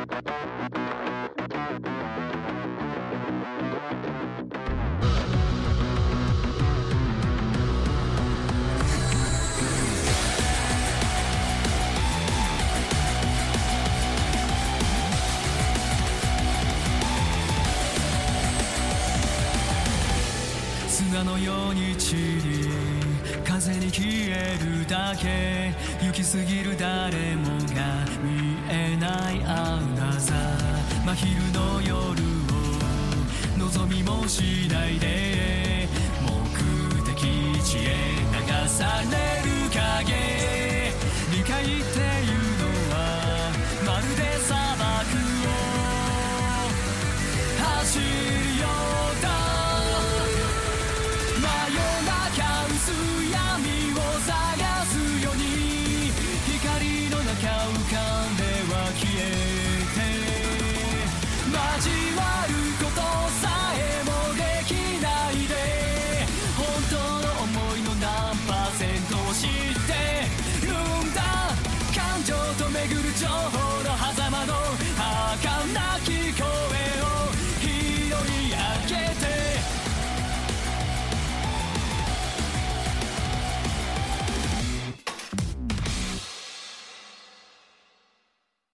砂のように散り風に消えるだけ行き過ぎる誰もしないで。目的地へ流される影。理解って巡る情報